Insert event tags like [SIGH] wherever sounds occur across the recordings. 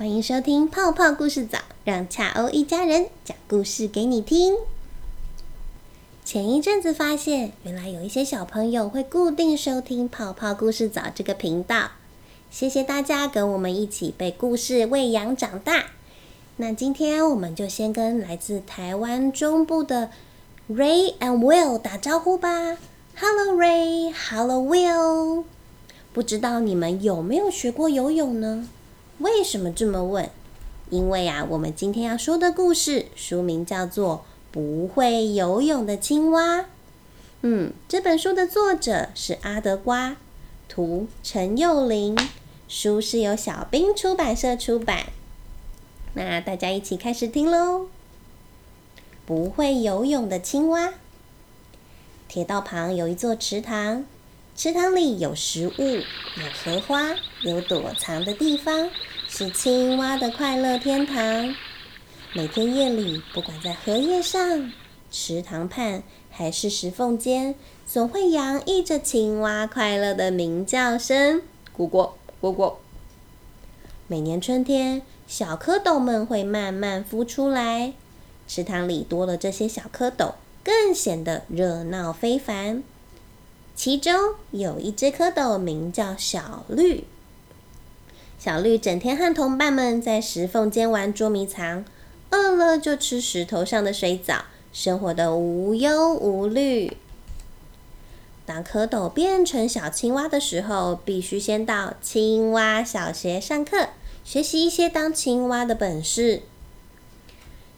欢迎收听泡泡故事早，让恰欧一家人讲故事给你听。前一阵子发现，原来有一些小朋友会固定收听泡泡故事早这个频道。谢谢大家跟我们一起被故事喂养长大。那今天我们就先跟来自台湾中部的 Ray and Will 打招呼吧。Hello Ray，Hello Will。不知道你们有没有学过游泳呢？为什么这么问？因为啊，我们今天要说的故事书名叫做《不会游泳的青蛙》。嗯，这本书的作者是阿德瓜，图陈幼玲，书是由小兵出版社出版。那大家一起开始听喽。不会游泳的青蛙。铁道旁有一座池塘，池塘里有食物，有荷花，有躲藏的地方，是青蛙的快乐天堂。每天夜里，不管在荷叶上、池塘畔还是石缝间，总会洋溢着青蛙快乐的鸣叫声，咕咕咕咕。每年春天。小蝌蚪们会慢慢孵出来，池塘里多了这些小蝌蚪，更显得热闹非凡。其中有一只蝌蚪名叫小绿，小绿整天和同伴们在石缝间玩捉迷藏，饿了就吃石头上的水藻，生活的无忧无虑。当蝌蚪变成小青蛙的时候，必须先到青蛙小学上课。学习一些当青蛙的本事。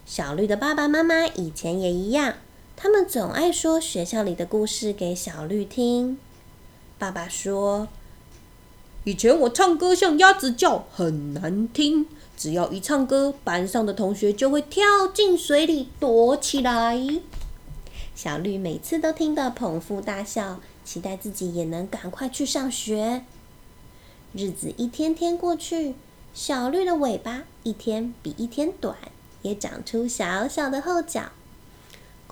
小绿的爸爸妈妈以前也一样，他们总爱说学校里的故事给小绿听。爸爸说：“以前我唱歌像鸭子叫，很难听。只要一唱歌，班上的同学就会跳进水里躲起来。”小绿每次都听得捧腹大笑，期待自己也能赶快去上学。日子一天天过去。小绿的尾巴一天比一天短，也长出小小的后脚。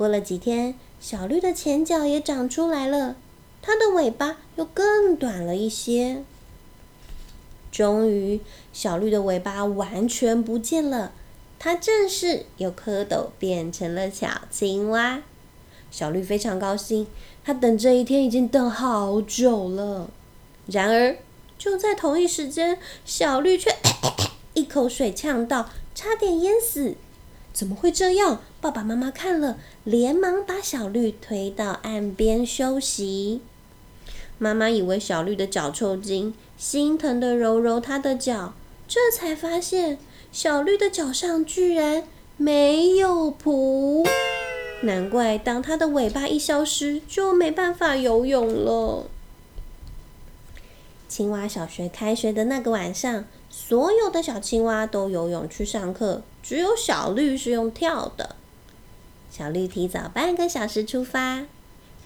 过了几天，小绿的前脚也长出来了，它的尾巴又更短了一些。终于，小绿的尾巴完全不见了，它正式由蝌蚪变成了小青蛙。小绿非常高兴，它等这一天已经等好久了。然而，就在同一时间，小绿却 [COUGHS] 一口水呛到，差点淹死。怎么会这样？爸爸妈妈看了，连忙把小绿推到岸边休息。妈妈以为小绿的脚抽筋，心疼的揉揉它的脚，这才发现小绿的脚上居然没有蹼。难怪当它的尾巴一消失，就没办法游泳了。青蛙小学开学的那个晚上，所有的小青蛙都游泳去上课，只有小绿是用跳的。小绿提早半个小时出发，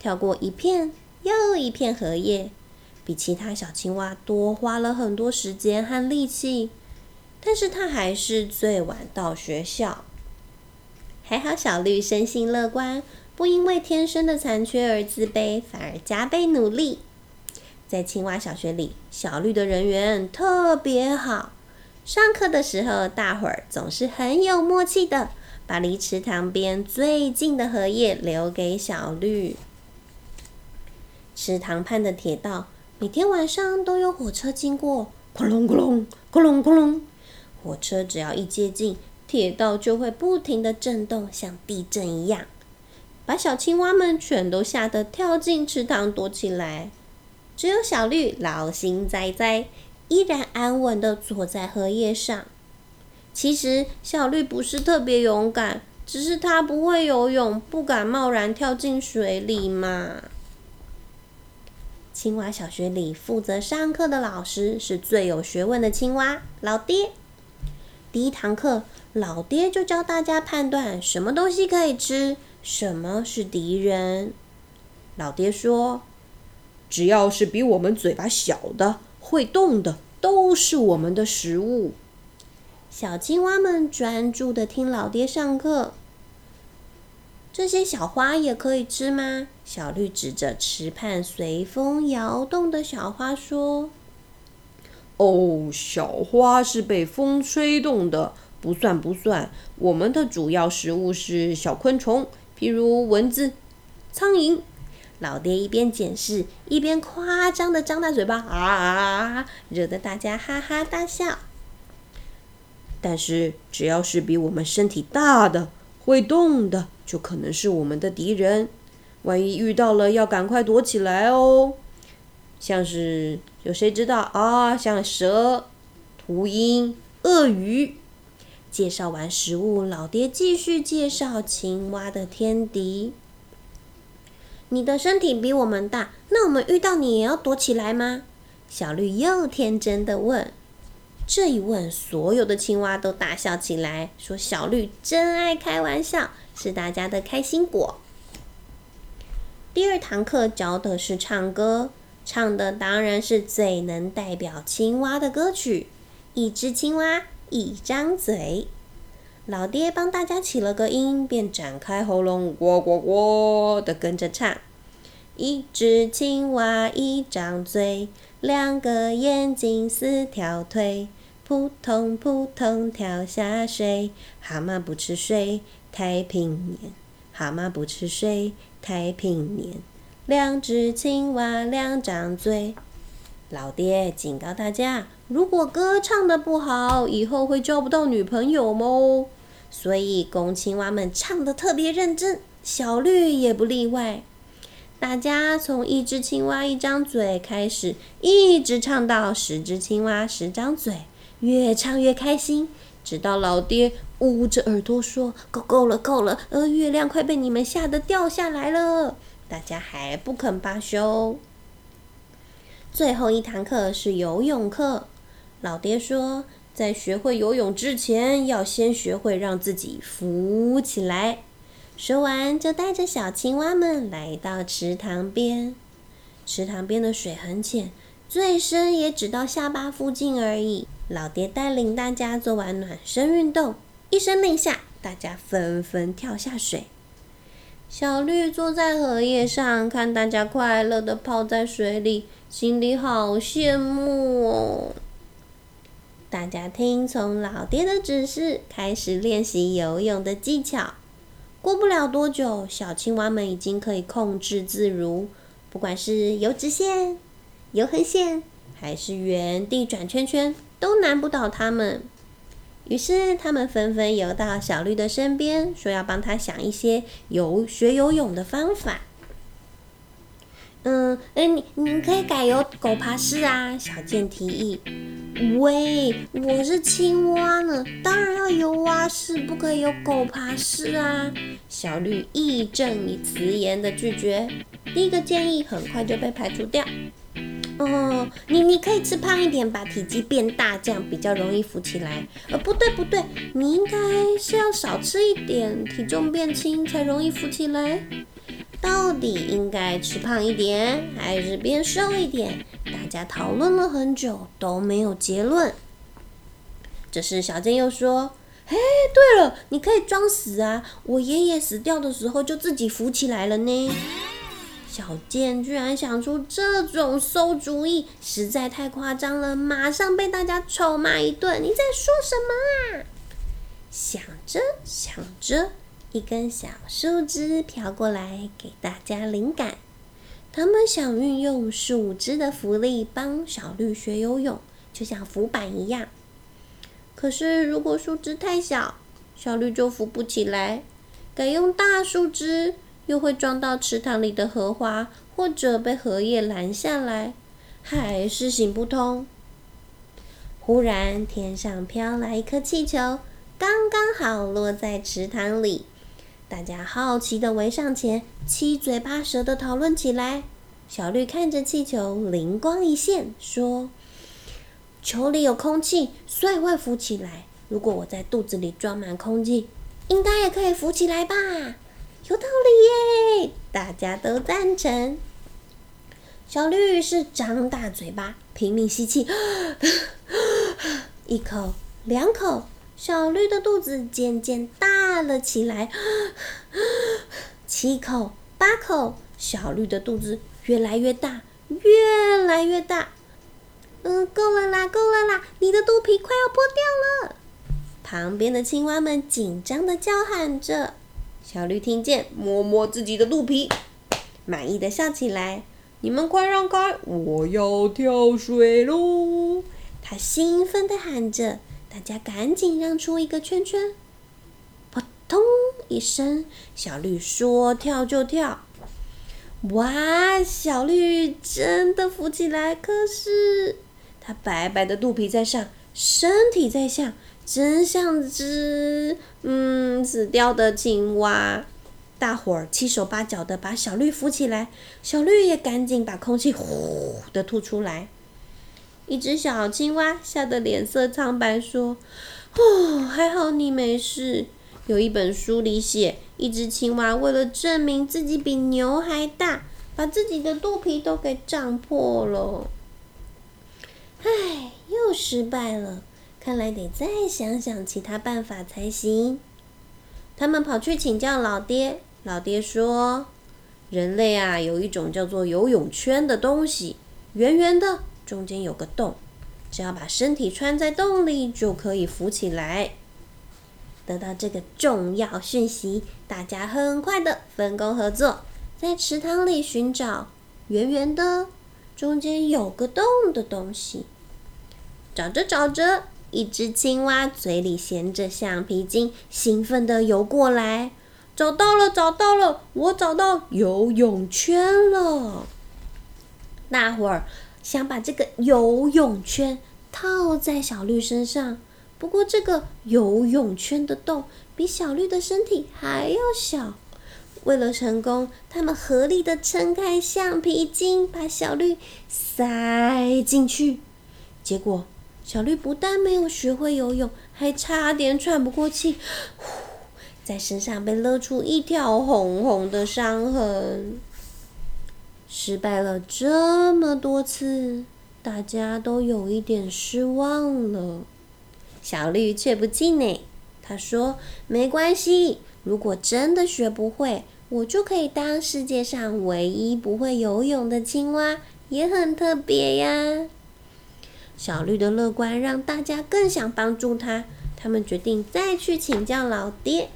跳过一片又一片荷叶，比其他小青蛙多花了很多时间和力气，但是它还是最晚到学校。还好小绿生性乐观，不因为天生的残缺而自卑，反而加倍努力。在青蛙小学里，小绿的人缘特别好。上课的时候，大伙儿总是很有默契的，把离池塘边最近的荷叶留给小绿。池塘畔的铁道，每天晚上都有火车经过，咕隆咕隆，咕隆咕隆。火车只要一接近，铁道就会不停的震动，像地震一样，把小青蛙们全都吓得跳进池塘躲起来。只有小绿老心哉哉，依然安稳的坐在荷叶上。其实小绿不是特别勇敢，只是它不会游泳，不敢贸然跳进水里嘛。青蛙小学里负责上课的老师是最有学问的青蛙老爹。第一堂课，老爹就教大家判断什么东西可以吃，什么是敌人。老爹说。只要是比我们嘴巴小的、会动的，都是我们的食物。小青蛙们专注的听老爹上课。这些小花也可以吃吗？小绿指着池畔随风摇动的小花说：“哦，小花是被风吹动的，不算不算。我们的主要食物是小昆虫，譬如蚊子、苍蝇。老爹一边检视，一边夸张的张大嘴巴，啊，惹得大家哈哈大笑。但是，只要是比我们身体大的、会动的，就可能是我们的敌人。万一遇到了，要赶快躲起来哦。像是有谁知道啊？像蛇、秃鹰、鳄鱼。介绍完食物，老爹继续介绍青蛙的天敌。你的身体比我们大，那我们遇到你也要躲起来吗？小绿又天真的问。这一问，所有的青蛙都大笑起来，说：“小绿真爱开玩笑，是大家的开心果。”第二堂课教的是唱歌，唱的当然是最能代表青蛙的歌曲。一只青蛙一张嘴，老爹帮大家起了个音，便展开喉咙，呱呱呱的跟着唱。一只青蛙一张嘴。两个眼睛，四条腿，扑通扑通跳下水。蛤蟆不吃水，太平年。蛤蟆不吃水，太平年。两只青蛙两张嘴。老爹警告大家，如果歌唱的不好，以后会交不到女朋友哦。所以公青蛙们唱的特别认真，小绿也不例外。大家从一只青蛙一张嘴开始，一直唱到十只青蛙十张嘴，越唱越开心，直到老爹捂着耳朵说：“够够了，够了！呃，月亮快被你们吓得掉下来了。”大家还不肯罢休。最后一堂课是游泳课，老爹说，在学会游泳之前，要先学会让自己浮起来。说完，就带着小青蛙们来到池塘边。池塘边的水很浅，最深也只到下巴附近而已。老爹带领大家做完暖身运动，一声令下，大家纷纷跳下水。小绿坐在荷叶上，看大家快乐的泡在水里，心里好羡慕哦。大家听从老爹的指示，开始练习游泳的技巧。过不了多久，小青蛙们已经可以控制自如，不管是游直线、游横线，还是原地转圈圈，都难不倒它们。于是，他们纷纷游到小绿的身边，说要帮他想一些游学游泳的方法。嗯，哎，你你可以改游狗爬式啊！小健提议。喂，我是青蛙呢，当然要游蛙式，不可以有狗爬式啊！小绿义正辞严的拒绝。第一个建议很快就被排除掉。哦，你你可以吃胖一点，把体积变大，这样比较容易浮起来。呃，不对不对，你应该是要少吃一点，体重变轻才容易浮起来。到底应该吃胖一点还是变瘦一点？大家讨论了很久都没有结论。这时小健又说：“哎，对了，你可以装死啊！我爷爷死掉的时候就自己浮起来了呢。”小健居然想出这种馊主意，实在太夸张了，马上被大家臭骂一顿。你在说什么啊？想着想着。一根小树枝飘过来，给大家灵感。他们想运用树枝的浮力帮小绿学游泳，就像浮板一样。可是如果树枝太小，小绿就浮不起来。改用大树枝，又会撞到池塘里的荷花，或者被荷叶拦下来，还是行不通。忽然，天上飘来一颗气球，刚刚好落在池塘里。大家好奇的围上前，七嘴八舌的讨论起来。小绿看着气球，灵光一现，说：“球里有空气，所以会浮起来。如果我在肚子里装满空气，应该也可以浮起来吧？有道理耶！”大家都赞成。小绿是张大嘴巴，拼命吸气，[GASPS] 一口，两口。小绿的肚子渐渐大了起来，[GASPS] 七口、八口，小绿的肚子越来越大，越来越大。嗯，够了啦，够了啦！你的肚皮快要破掉了！旁边的青蛙们紧张的叫喊着。小绿听见，摸摸自己的肚皮，满意的笑起来。你们快让开，我要跳水喽！他兴奋的喊着，大家赶紧让出一个圈圈。咚一声，小绿说跳就跳。哇，小绿真的浮起来，可是它白白的肚皮在上，身体在下，真像只嗯死掉的青蛙。大伙儿七手八脚的把小绿扶起来，小绿也赶紧把空气呼的吐出来。一只小青蛙吓得脸色苍白，说：“哦，还好你没事。”有一本书里写，一只青蛙为了证明自己比牛还大，把自己的肚皮都给胀破了。唉，又失败了，看来得再想想其他办法才行。他们跑去请教老爹，老爹说：“人类啊，有一种叫做游泳圈的东西，圆圆的，中间有个洞，只要把身体穿在洞里，就可以浮起来。”得到这个重要讯息，大家很快的分工合作，在池塘里寻找圆圆的、中间有个洞的东西。找着找着，一只青蛙嘴里衔着橡皮筋，兴奋的游过来，找到了，找到了，我找到游泳圈了！大伙儿想把这个游泳圈套在小绿身上。不过，这个游泳圈的洞比小绿的身体还要小。为了成功，他们合力的撑开橡皮筋，把小绿塞进去。结果，小绿不但没有学会游泳，还差点喘不过气，在身上被勒出一条红红的伤痕。失败了这么多次，大家都有一点失望了。小绿却不气馁，他说：“没关系，如果真的学不会，我就可以当世界上唯一不会游泳的青蛙，也很特别呀。”小绿的乐观让大家更想帮助他，他们决定再去请教老爹。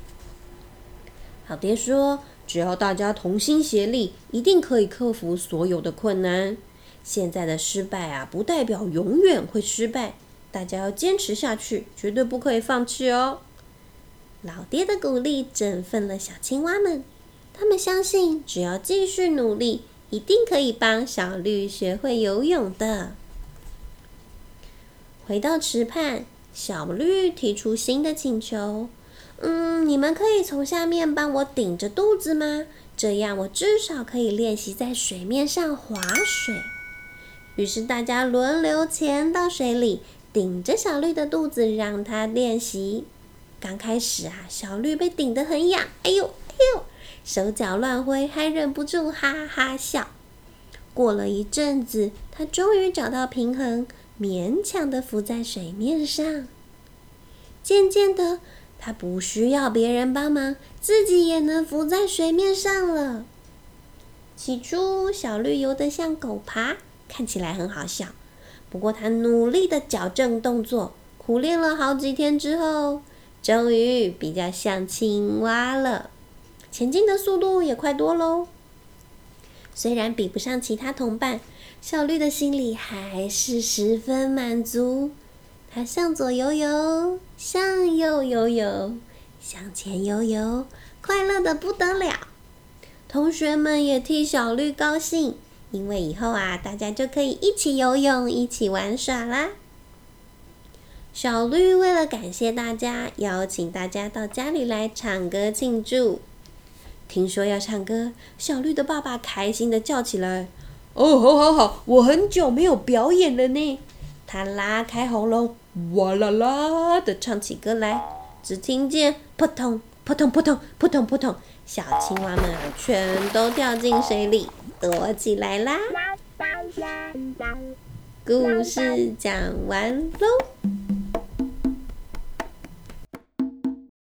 老爹说：“只要大家同心协力，一定可以克服所有的困难。现在的失败啊，不代表永远会失败。”大家要坚持下去，绝对不可以放弃哦！老爹的鼓励振奋了小青蛙们，他们相信，只要继续努力，一定可以帮小绿学会游泳的。回到池畔，小绿提出新的请求：“嗯，你们可以从下面帮我顶着肚子吗？这样我至少可以练习在水面上划水。”于是大家轮流潜到水里。顶着小绿的肚子，让它练习。刚开始啊，小绿被顶得很痒，哎呦哎呦，手脚乱挥，还忍不住哈哈笑。过了一阵子，它终于找到平衡，勉强的浮在水面上。渐渐的，它不需要别人帮忙，自己也能浮在水面上了。起初，小绿游得像狗爬，看起来很好笑。不过，他努力的矫正动作，苦练了好几天之后，终于比较像青蛙了，前进的速度也快多喽。虽然比不上其他同伴，小绿的心里还是十分满足。它向左游游，向右游游，向前游游，快乐的不得了。同学们也替小绿高兴。因为以后啊，大家就可以一起游泳、一起玩耍啦。小绿为了感谢大家，邀请大家到家里来唱歌庆祝。听说要唱歌，小绿的爸爸开心的叫起来：“哦，好好好，我很久没有表演了呢。”他拉开喉咙，哇啦啦的唱起歌来。只听见扑通扑通扑通扑通扑通，小青蛙们，全都掉进水里。躲起来啦！故事讲完喽。